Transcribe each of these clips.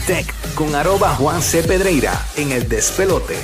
Tech con arroba Juan C. Pedreira en el despelote.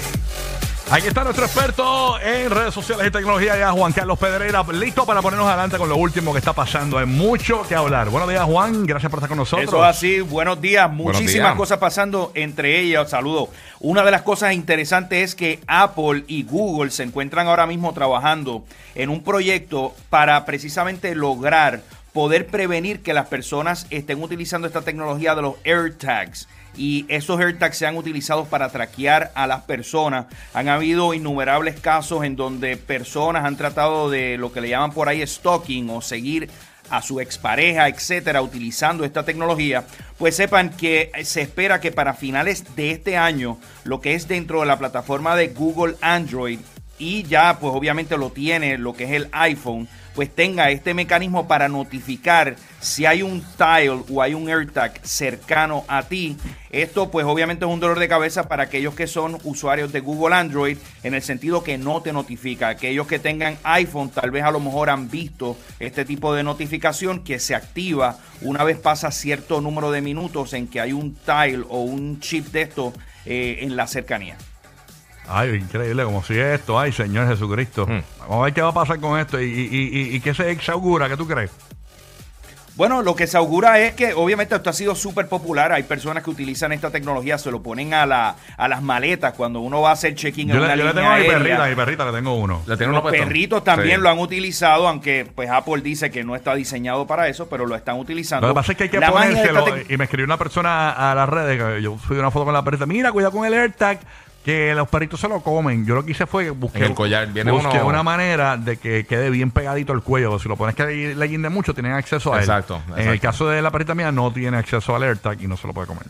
Aquí está nuestro experto en redes sociales y tecnología, ya Juan Carlos Pedreira, listo para ponernos adelante con lo último que está pasando. Hay mucho que hablar. Buenos días, Juan. Gracias por estar con nosotros. Eso es así, buenos días. Buenos Muchísimas días. cosas pasando, entre ellas, saludo. Una de las cosas interesantes es que Apple y Google se encuentran ahora mismo trabajando en un proyecto para precisamente lograr poder prevenir que las personas estén utilizando esta tecnología de los AirTags. Y esos AirTags se han utilizado para traquear a las personas. Han habido innumerables casos en donde personas han tratado de lo que le llaman por ahí stalking o seguir a su expareja, etcétera, utilizando esta tecnología, pues sepan que se espera que para finales de este año, lo que es dentro de la plataforma de Google Android y ya pues obviamente lo tiene lo que es el iPhone, pues tenga este mecanismo para notificar si hay un tile o hay un AirTag cercano a ti. Esto pues obviamente es un dolor de cabeza para aquellos que son usuarios de Google Android en el sentido que no te notifica. Aquellos que tengan iPhone tal vez a lo mejor han visto este tipo de notificación que se activa una vez pasa cierto número de minutos en que hay un tile o un chip de esto eh, en la cercanía. Ay, increíble, como si esto, ay, Señor Jesucristo. Vamos a ver qué va a pasar con esto y, y, y, y qué se, se augura, ¿qué tú crees? Bueno, lo que se augura es que obviamente esto ha sido súper popular. Hay personas que utilizan esta tecnología, se lo ponen a, la, a las maletas cuando uno va a hacer check-in en Yo, una le, yo le tengo a mi aérea. perrita, a mi perrita le tengo uno. Le tiene Los uno perritos también Sí. lo han utilizado, aunque pues Apple dice que no está diseñado para eso, pero lo están utilizando. Lo que pasa es que hay que La ponérselo. tec- Y me escribió una persona a las redes, que yo subí una foto con la perrita. Mira, cuidado con el AirTag, que los perritos se lo comen. Yo lo que hice fue busqué, En el collar viene busqué uno- una manera de que quede bien pegadito el cuello. Si lo pones que le, le guinde mucho, tienen acceso a él. Exacto, En el exacto. caso de la perrita mía, no tiene acceso al AirTag y no se lo puede comer.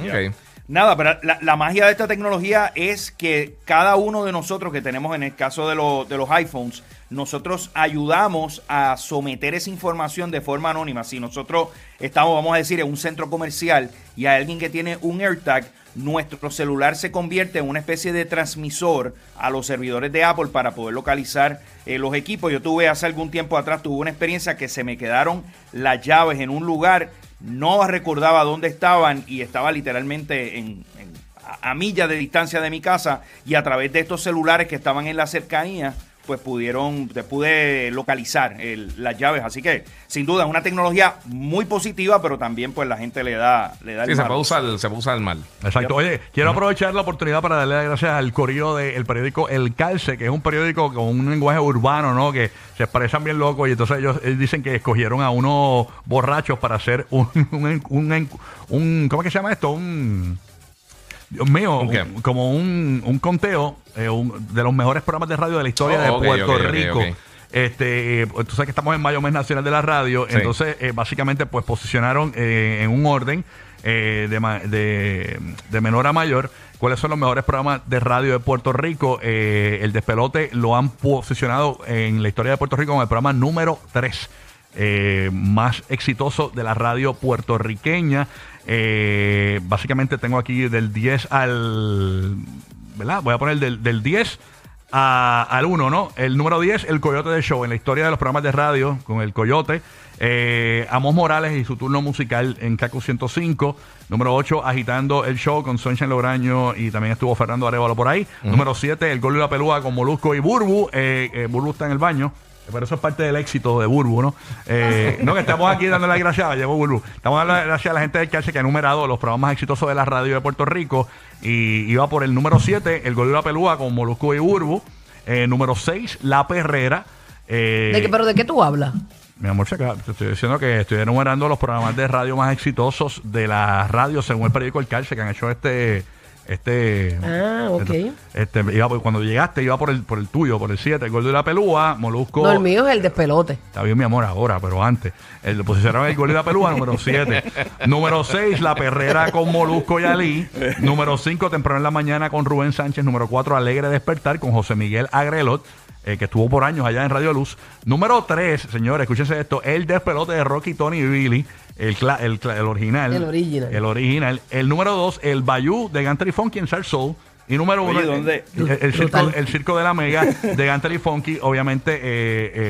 Ok. Nada, pero la, la magia de esta tecnología es que cada uno de nosotros que tenemos en el caso de, lo- de los iPhones, nosotros ayudamos a someter esa información de forma anónima. Si nosotros estamos, vamos a decir, en un centro comercial y hay alguien que tiene un AirTag, nuestro celular se convierte en una especie de transmisor a los servidores de Apple para poder localizar eh, los equipos. Yo tuve hace algún tiempo atrás, tuve una experiencia que se me quedaron las llaves en un lugar, no recordaba dónde estaban y estaba literalmente en, a, a millas de distancia de mi casa y a través de estos celulares que estaban en la cercanía, pues pudieron, te pude localizar el- las llaves. Así que, sin duda, es una tecnología muy positiva, pero también pues la gente le da, le da el Sí, se mal. puede usar, se puede usar mal. Exacto. Oye, quiero aprovechar la oportunidad para darle las gracias al corillo del periódico El Calce, que es un periódico con un lenguaje urbano, ¿no? Que se expresan bien locos y entonces ellos, ellos dicen que escogieron a unos borrachos para hacer un, un, un- un- ¿cómo es que se llama esto? Un... Dios mío, ¿Un qué? un- como un, un conteo eh, un- de los mejores programas de radio de la historia Oh, de ok, Puerto ok, ok, Rico. ok. Este, eh, tú sabes que estamos en Mayo Mes Nacional de la Radio, Sí. entonces eh, básicamente pues posicionaron eh, en un orden eh, de, ma- de, de menor a mayor cuáles son los mejores programas de radio de Puerto Rico. Eh, el despelote lo han posicionado en la historia de Puerto Rico como el programa número 3 más exitoso de la radio puertorriqueña. Eh, básicamente tengo aquí del 10 al... ¿Verdad? Voy a poner del, del 10 a- al 1, ¿no? El número 10, el Coyote de Show, en la historia de los programas de radio con el Coyote. Eh, Amos Morales y su turno musical en CACU 105. Número 8, agitando el show con Sunshine Lograño y también estuvo Fernando Arevalo por ahí. Número 7, el Gol y la Pelúa con Molusco y Burbu. Eh, eh, Burbu está en el baño. Pero eso es parte del éxito de Burbu, ¿no? Eh, no, que estamos aquí dando las gracias, llegó Burbu. Estamos dando las gracias a la gente del Calce que ha numerado los programas más exitosos de la radio de Puerto Rico. Y iba por el número 7, el Gol y la Pelúa con Molusco y Burbu. Eh, número 6, La Perrera. Eh, ¿De qué, ¿Pero de qué tú hablas? mi amor, te estoy diciendo que estoy enumerando los programas de radio más exitosos de la radio según el periódico El Calce que han hecho este este Ah, ok. este, iba por- cuando llegaste iba por el por el tuyo, por el 7, el gordo de la pelúa, Molusco. No, el mío es el despelote. Está bien, mi amor, ahora, pero antes. El posicionaron el gol de la pelúa, número 7. número 6, la perrera con Molusco y Ali. Número 5, temprano en la mañana con Rubén Sánchez. Número 4, Alegre Despertar con José Miguel Agrelot. eh, que estuvo por años allá en Radio Luz. Número 3, señores, escúchense esto: El despelote de Rocky, Tony y Billy. El, cla- el, cla- el original. El original. El original. El número 2, el Bayou de Gantry Funky en Sal Soul. Y número Oye, uno, el- ¿dónde? El, el circo, el circo de la Mega de Gantel y Funky, obviamente eh,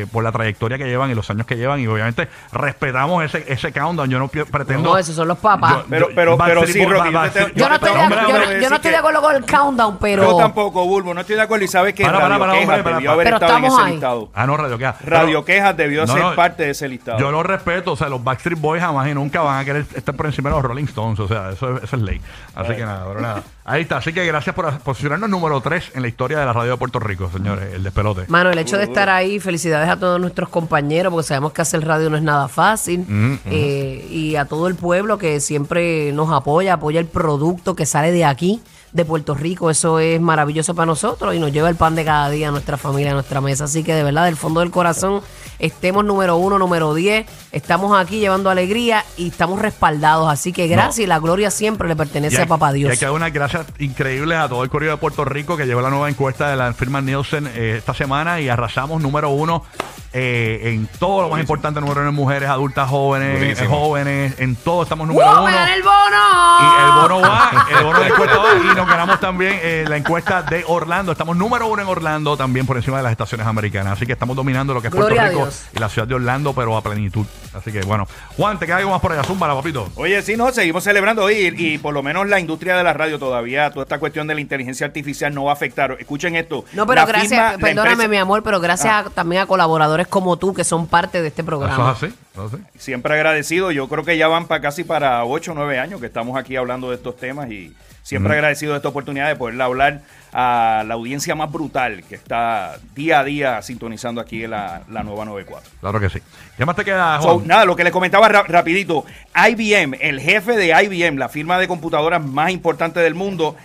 eh, por la trayectoria que llevan y los años que llevan, y obviamente respetamos ese, ese countdown. Yo no pretendo. No, esos son los papás. Yo- Pero- pero- pero sí, Rocky, yo te- Backstreet- Yo no estoy, de, Hombre, yo, hombre, no- yo decir no estoy de acuerdo con el countdown, pero. Yo tampoco, Bulbo, no estoy de acuerdo y sabes que Para, para, Radio para, hombre, haber pero estado en estamos ese ahí. listado. Ah, no, Radio Quejas. Radio Quejas debió No, ser no, parte de ese listado. Yo lo respeto, o sea, los Backstreet Boys jamás y nunca van a querer estar por encima de los Rolling Stones, o sea, eso, es- eso es ley. Así que nada, pero nada. Ahí está, así que gracias por posicionarnos número 3 en la historia de la radio de Puerto Rico, señores, el despelote. Mano, el hecho de estar ahí, felicidades a todos nuestros compañeros, porque sabemos que hacer radio no es nada fácil. Eh, y a todo el pueblo que siempre nos apoya, apoya el producto que sale de aquí, de Puerto Rico. Eso es maravilloso para nosotros y nos lleva el pan de cada día a nuestra familia, a nuestra mesa. Así que de verdad, del fondo del corazón, estemos número uno, número 10. Estamos aquí llevando alegría y estamos respaldados. Así que gracias y la gloria siempre le pertenece Y hay- a Papá Y Dios. hay que dar unas gracias increíbles a todo el Correo de Puerto Rico que llevó la nueva encuesta de la firma Nielsen eh, esta semana y arrasamos número uno eh, en todo lo más importante, número uno en mujeres, adultas, jóvenes, eh, jóvenes, en todo estamos número ¡Wow, uno. me el bono! Y el bono va, el bono de encuesta va y nos ganamos también eh, la encuesta de Orlando. Estamos número uno en Orlando, también por encima de las estaciones americanas. Así que estamos dominando lo que es Gloria Puerto Rico Dios. Y la ciudad de Orlando, pero a plenitud. Así que bueno, Juan, te queda algo más por allá, zúmbala, papito. Oye, sí, no, seguimos celebrando hoy y, y por lo menos la industria de la radio todavía, toda esta cuestión de la inteligencia artificial no va a afectar. Escuchen esto. No, pero La gracias, firma- perdóname empresa- mi amor, pero gracias a- también a colaboradores como tú que son parte de este programa. Eso es así, eso es así. Siempre agradecido. Yo creo que ya van para casi para 8 o 9 años que estamos aquí hablando de estos temas y siempre agradecido de esta oportunidad de poderle hablar a la audiencia más brutal que está día a día sintonizando aquí en la, la nueva 94. Claro que sí. ¿Qué más te queda, So, Juan? nada, lo que les comentaba ra- rapidito, IBM, el jefe de IBM, la firma de computadoras más importante del mundo,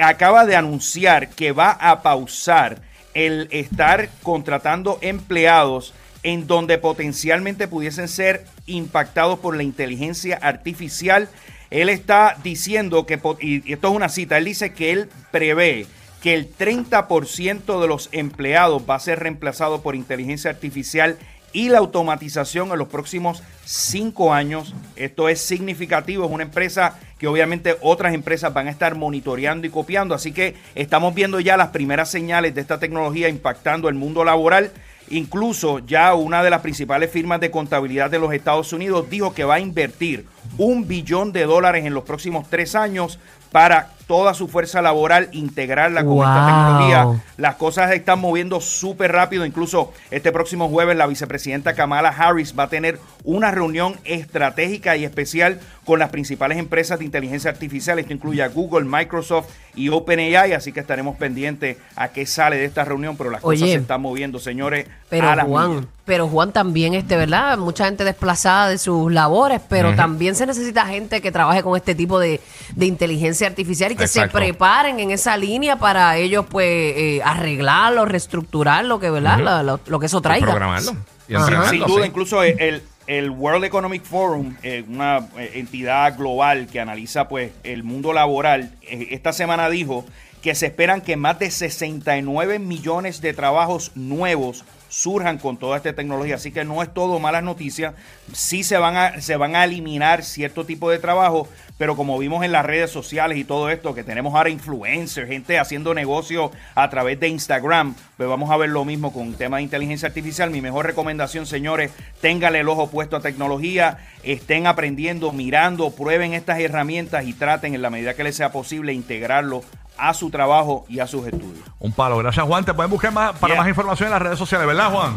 acaba de anunciar que va a pausar el estar contratando empleados en donde potencialmente pudiesen ser impactados por la inteligencia artificial. Él está diciendo que, y esto es una cita, él dice que él prevé que el 30% de los empleados va a ser reemplazado por inteligencia artificial y la automatización en los próximos cinco años. Esto es significativo, es una empresa que obviamente otras empresas van a estar monitoreando y copiando, así que estamos viendo ya las primeras señales de esta tecnología impactando el mundo laboral. Incluso ya una de las principales firmas de contabilidad de los Estados Unidos dijo que va a invertir un billón de dólares en los próximos tres años para toda su fuerza laboral integrarla con esta tecnología. Las cosas están moviendo súper rápido. Incluso este próximo jueves la vicepresidenta Kamala Harris va a tener una reunión estratégica y especial con las principales empresas de inteligencia artificial. Esto incluye a Google, Microsoft y OpenAI. Así que estaremos pendientes a qué sale de esta reunión. Pero las cosas se están moviendo, señores. Pero a las Juan, millas. pero Juan también, este, ¿verdad? Mucha gente desplazada de sus labores, pero también se necesita gente que trabaje con este tipo de, de inteligencia artificial y que Exacto. se preparen en esa línea para ellos, pues, eh, arreglarlo, reestructurar lo que, ¿verdad? Lo, lo- lo que eso Y traiga. programarlo. Y Sin duda, sí. incluso el, el World Economic Forum, eh, una eh, entidad global que analiza pues el mundo laboral, eh, esta semana dijo que se esperan que más de 69 millones de trabajos nuevos surjan con toda esta tecnología. Así que no es todo malas noticias. Sí se van a, se van a eliminar cierto tipo de trabajo, pero como vimos en las redes sociales y todo esto, que tenemos ahora influencers, gente haciendo negocio a través de Instagram, pues vamos a ver lo mismo con el tema de inteligencia artificial. Mi mejor recomendación, señores, ténganle el ojo puesto a tecnología, estén aprendiendo, mirando, prueben estas herramientas y traten en la medida que les sea posible integrarlo a su trabajo y a sus estudios. Un palo. Gracias, Juan. Te pueden buscar más, para Yeah. más información en las redes sociales, ¿verdad, Juan?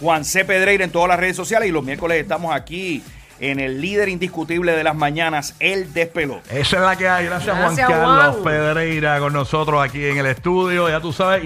Juan C. Pedreira en todas las redes sociales y los miércoles estamos aquí en el líder indiscutible de las mañanas, El Despelote. Esa es la que hay. Gracias, Gracias, Juan Carlos. Pedreira, con nosotros aquí en el estudio. Ya tú sabes.